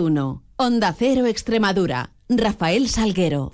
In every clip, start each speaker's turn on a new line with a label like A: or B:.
A: 1. Onda Cero Extremadura. Rafael Salguero.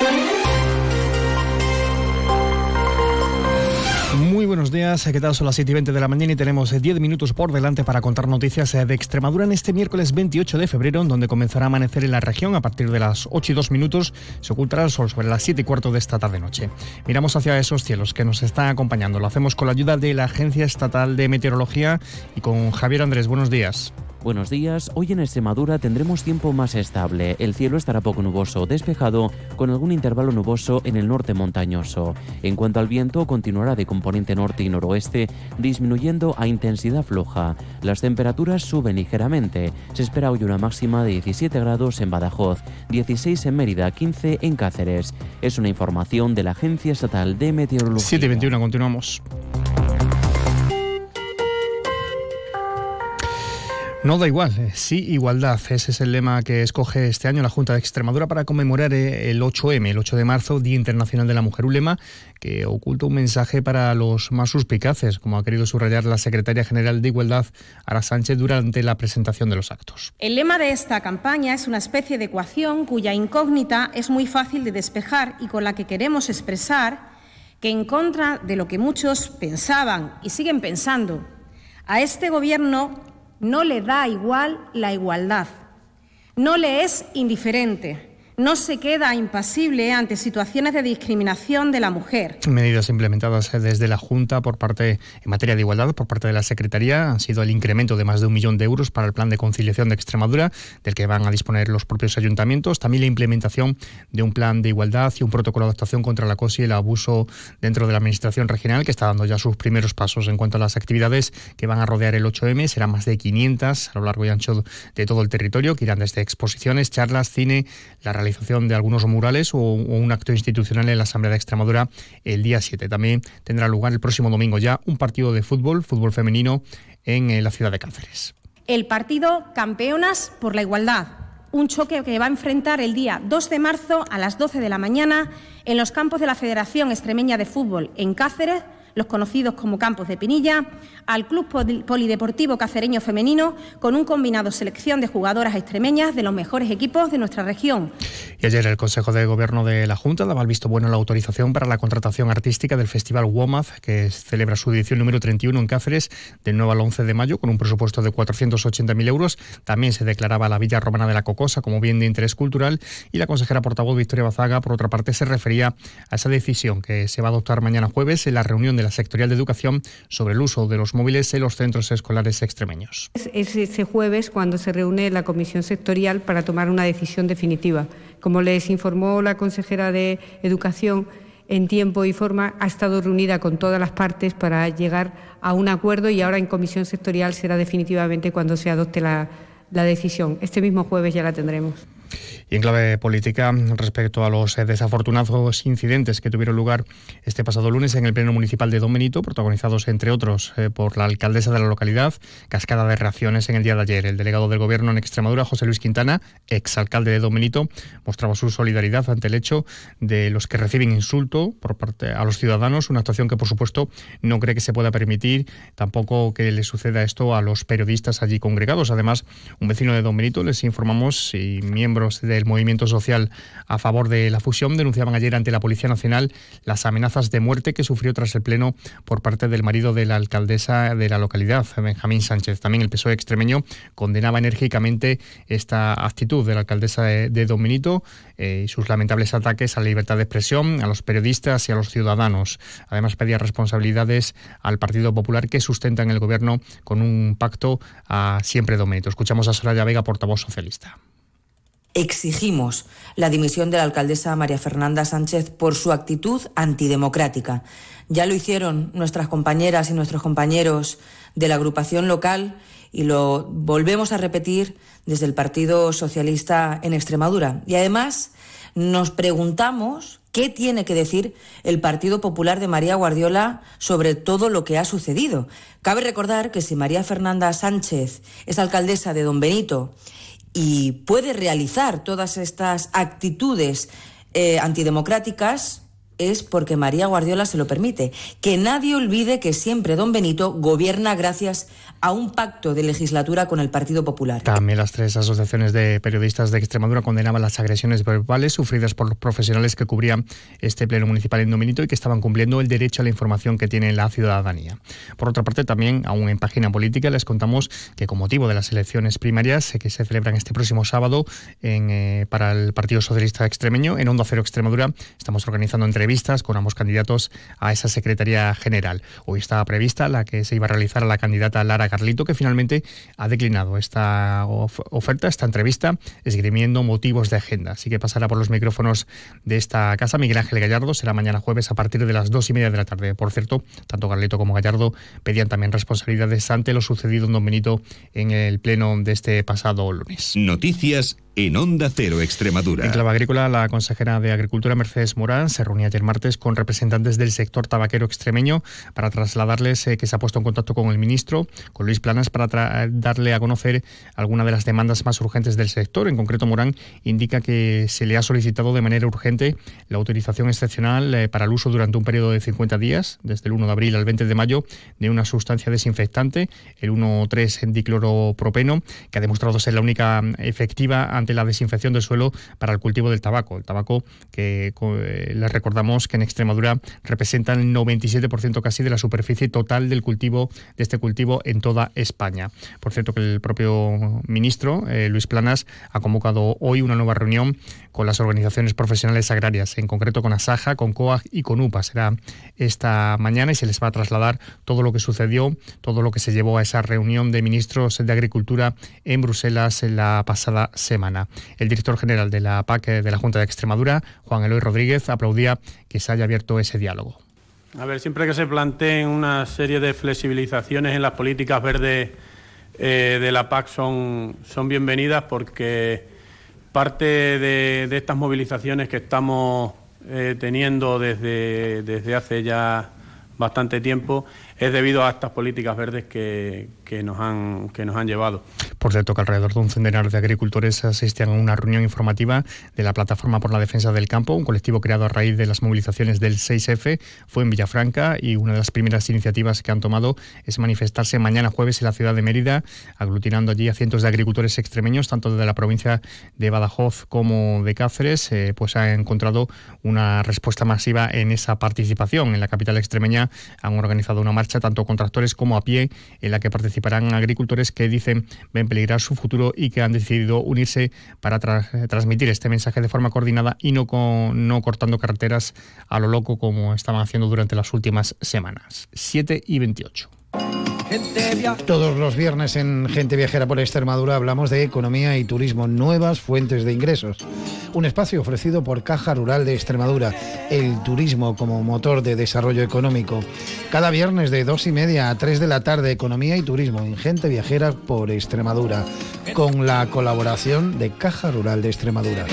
B: Muy buenos días, ¿qué tal? Son las 7 y 20 de la mañana y tenemos 10 eh, minutos por delante para contar noticias eh, de Extremadura en este miércoles 28 de febrero, donde comenzará a amanecer en la región a partir de las 8 y 2 minutos. Se ocultará el sol sobre las 7 y cuarto de esta tarde-noche. Miramos hacia esos cielos que nos están acompañando. Lo hacemos con la ayuda de la Agencia Estatal de Meteorología y con Javier Andrés. Buenos días.
C: Buenos días, hoy en Extremadura tendremos tiempo más estable. El cielo estará poco nuboso, despejado, con algún intervalo nuboso en el norte montañoso. En cuanto al viento, continuará de componente norte y noroeste, disminuyendo a intensidad floja. Las temperaturas suben ligeramente. Se espera hoy una máxima de 17 grados en Badajoz, 16 en Mérida, 15 en Cáceres. Es una información de la Agencia Estatal de Meteorología.
B: 7 y 21, continuamos. No da igual, eh, sí igualdad. Ese es el lema que escoge este año la Junta de Extremadura para conmemorar eh, el 8M, el 8 de marzo, Día Internacional de la Mujer. Un lema que oculta un mensaje para los más suspicaces, como ha querido subrayar la secretaria general de Igualdad, Ara Sánchez, durante la presentación de los actos.
D: El lema de esta campaña es una especie de ecuación cuya incógnita es muy fácil de despejar y con la que queremos expresar que en contra de lo que muchos pensaban y siguen pensando, a este Gobierno no le da igual la igualdad, no le es indiferente no se queda impasible ante situaciones de discriminación de la mujer.
B: Medidas implementadas desde la Junta por parte en materia de igualdad por parte de la Secretaría han sido el incremento de más de un millón de euros para el plan de conciliación de Extremadura, del que van a disponer los propios ayuntamientos. También la implementación de un plan de igualdad y un protocolo de actuación contra el acoso y el abuso dentro de la Administración regional, que está dando ya sus primeros pasos en cuanto a las actividades que van a rodear el 8M. Serán más de 500 a lo largo y ancho de todo el territorio, que irán desde exposiciones, charlas, cine, la realización de algunos murales o, un acto institucional en la Asamblea de Extremadura el día 7. También tendrá lugar el próximo domingo ya un partido de fútbol, fútbol femenino, en eh, la ciudad de Cáceres.
D: El partido Campeonas por la Igualdad, un choque que va a enfrentar el día 2 de marzo a las 12 de la mañana en los campos de la Federación Extremeña de Fútbol en Cáceres los conocidos como Campos de Pinilla, al Club Polideportivo Cacereño Femenino, con un combinado selección de jugadoras extremeñas de los mejores equipos de nuestra región.
B: Y ayer el Consejo de Gobierno de la Junta daba el visto bueno la autorización para la contratación artística del Festival WOMAZ, que celebra su edición número 31 en Cáceres, del 9 al 11 de mayo, con un presupuesto de 480.000 euros. También se declaraba la Villa Romana de la Cocosa como bien de interés cultural y la consejera portavoz Victoria Bazaga, por otra parte, se refería a esa decisión que se va a adoptar mañana jueves en la reunión de la sectorial de educación sobre el uso de los móviles en los centros escolares extremeños.
E: Es ese jueves cuando se reúne la comisión sectorial para tomar una decisión definitiva. Como les informó la consejera de Educación, en tiempo y forma ha estado reunida con todas las partes para llegar a un acuerdo y ahora en comisión sectorial será definitivamente cuando se adopte la, la decisión. Este mismo jueves ya la tendremos.
B: Y en clave política, respecto a los eh, desafortunados incidentes que tuvieron lugar este pasado lunes en el Pleno Municipal de Don Benito, protagonizados entre otros eh, por la alcaldesa de la localidad, cascada de reacciones en el día de ayer. El delegado del Gobierno en Extremadura, José Luis Quintana, exalcalde de Don Benito, mostraba su solidaridad ante el hecho de los que reciben insulto por parte a los ciudadanos, una actuación que por supuesto no cree que se pueda permitir, tampoco que le suceda esto a los periodistas allí congregados. Además, un vecino de Don Benito, les informamos, y miembros de el movimiento social a favor de la fusión denunciaban ayer ante la Policía Nacional las amenazas de muerte que sufrió tras el pleno por parte del marido de la alcaldesa de la localidad, Benjamín Sánchez. También el PSOE extremeño condenaba enérgicamente esta actitud de la alcaldesa de, Benito eh, y sus lamentables ataques a la libertad de expresión, a los periodistas y a los ciudadanos. Además pedía responsabilidades al Partido Popular que sustenta en el gobierno con un pacto a siempre Don Benito. Escuchamos a Soraya Vega, portavoz socialista.
F: Exigimos la dimisión de la alcaldesa María Fernanda Sánchez por su actitud antidemocrática. Ya lo hicieron nuestras compañeras y nuestros compañeros de la agrupación local y lo volvemos a repetir desde el Partido Socialista en Extremadura. Y además nos preguntamos qué tiene que decir el Partido Popular de María Guardiola sobre todo lo que ha sucedido. Cabe recordar que si María Fernanda Sánchez es alcaldesa de Don Benito y puede realizar todas estas actitudes eh, antidemocráticas, es porque María Guardiola se lo permite. Que nadie olvide que siempre don Benito gobierna gracias a un pacto de legislatura con el Partido Popular.
B: También las tres asociaciones de periodistas de Extremadura condenaban las agresiones verbales sufridas por los profesionales que cubrían este pleno municipal en Domenito y que estaban cumpliendo el derecho a la información que tiene la ciudadanía. Por otra parte, también, aún en página política, les contamos que con motivo de las elecciones primarias eh, que se celebran este próximo sábado en, eh, para el Partido Socialista Extremeño, en Onda Cero Extremadura, estamos organizando entrevistas con ambos candidatos a esa Secretaría General. Hoy estaba prevista la que se iba a realizar a la candidata Lara Carlito, que finalmente ha declinado esta oferta, esta entrevista, esgrimiendo motivos de agenda. Así que pasará por los micrófonos de esta casa. Miguel Ángel Gallardo será mañana jueves a partir de las dos y media de la tarde. Por cierto, tanto Carlito como Gallardo pedían también responsabilidades ante lo sucedido en Don Benito en el pleno de este pasado lunes.
G: Noticias en Onda Cero Extremadura.
B: En clave agrícola, la consejera de Agricultura Mercedes Morán se reunía ayer martes con representantes del sector tabaquero extremeño para trasladarles eh, que se ha puesto en contacto con el ministro, con Luis Planas, para darle a conocer alguna de las demandas más urgentes del sector. En concreto, Morán indica que se le ha solicitado de manera urgente la autorización excepcional eh, para el uso durante un periodo de 50 días, desde el 1 de abril al 20 de mayo, de una sustancia desinfectante, el 1,3-dicloropropeno, que ha demostrado ser la única mm, efectiva ante la desinfección del suelo para el cultivo del tabaco. El tabaco que eh, les recordamos que en Extremadura representa el 97% casi de la superficie total del cultivo de este cultivo en toda España. Por cierto que el propio ministro eh, Luis Planas ha convocado hoy una nueva reunión con las organizaciones profesionales agrarias, en concreto con Asaja, con COAG y con UPA. Será esta mañana y se les va a trasladar todo lo que sucedió, todo lo que se llevó a esa reunión de ministros de Agricultura en Bruselas en la pasada semana. El director general de la PAC de la Junta de Extremadura, Juan Eloy Rodríguez, aplaudía que se haya abierto ese diálogo.
H: A ver, siempre que se planteen una serie de flexibilizaciones en las políticas verdes eh, de la PAC son, son bienvenidas porque parte de, estas movilizaciones que estamos eh, teniendo desde, desde hace ya bastante tiempo es debido a estas políticas verdes que, que, nos, han, que nos han llevado.
B: Por cierto, que alrededor de un centenar de agricultores asistían a una reunión informativa de la Plataforma por la Defensa del Campo, un colectivo creado a raíz de las movilizaciones del 6F. Fue en Villafranca y una de las primeras iniciativas que han tomado es manifestarse mañana jueves en la ciudad de Mérida, aglutinando allí a cientos de agricultores extremeños, tanto de la provincia de Badajoz como de Cáceres, eh, pues ha encontrado una respuesta masiva en esa participación. En la capital extremeña han organizado una marcha tanto con tractores como a pie, en la que participarán agricultores que dicen ven peligrar su futuro y que han decidido unirse para transmitir este mensaje de forma coordinada y no, no cortando carreteras a lo loco como estaban haciendo durante las últimas semanas. 7 y 28.
I: Todos los viernes en Gente Viajera por Extremadura hablamos de economía y turismo, nuevas fuentes de ingresos. Un espacio ofrecido por Caja Rural de Extremadura, el turismo como motor de desarrollo económico. Cada viernes de dos y media a 3 de la tarde, economía y turismo en Gente Viajera por Extremadura, con la colaboración de Caja Rural de Extremadura.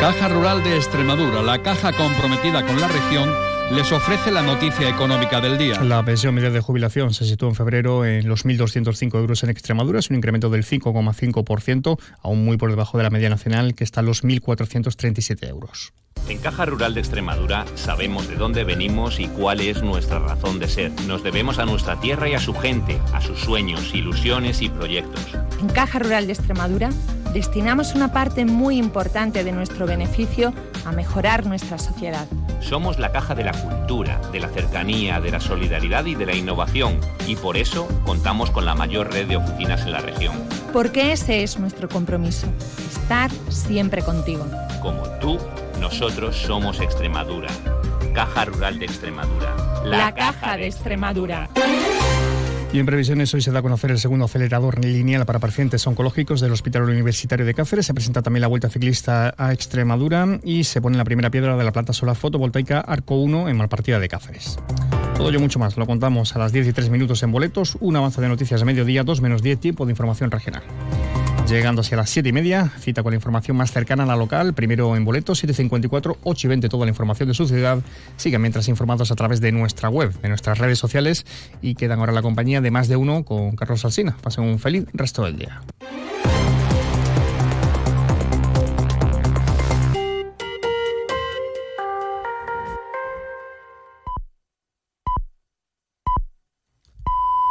J: Caja Rural de Extremadura, la caja comprometida con la región les ofrece la noticia económica del día.
B: La pensión media de jubilación se sitúa en febrero en los 1.205 euros en Extremadura, es un incremento del 5,5%, aún muy por debajo de la media nacional, que está en los 1.437 euros.
K: En Caja Rural de Extremadura sabemos de dónde venimos y cuál es nuestra razón de ser. Nos debemos a nuestra tierra y a su gente, a sus sueños, ilusiones y proyectos.
L: En Caja Rural de Extremadura destinamos una parte muy importante de nuestro beneficio a mejorar nuestra sociedad.
K: Somos la caja de la cultura, de la cercanía, de la solidaridad y de la innovación y por eso contamos con la mayor red de oficinas en la región.
L: Porque ese es nuestro compromiso, estar siempre contigo.
K: Como tú nosotros somos Extremadura. Caja Rural de Extremadura.
L: La, Caja de Extremadura.
B: Y en previsiones hoy se da a conocer el segundo acelerador lineal para pacientes oncológicos del Hospital Universitario de Cáceres. Se presenta también la Vuelta Ciclista a Extremadura y se pone la primera piedra de la planta solar fotovoltaica Arco 1 en Malpartida de Cáceres. Todo ello mucho más. Lo contamos a las 10 y 3 minutos en boletos. Un avance de noticias a mediodía, 2 menos 10 tiempo de información regional. Llegando hacia las 7 y media, cita con la información más cercana a la local, primero en boletos, 7.54, 8 y 20, toda la información de su ciudad. Sigan mientras informados a través de nuestra web, de nuestras redes sociales y quedan ahora la compañía de más de uno con Carlos Alsina. Pasen un feliz resto del día.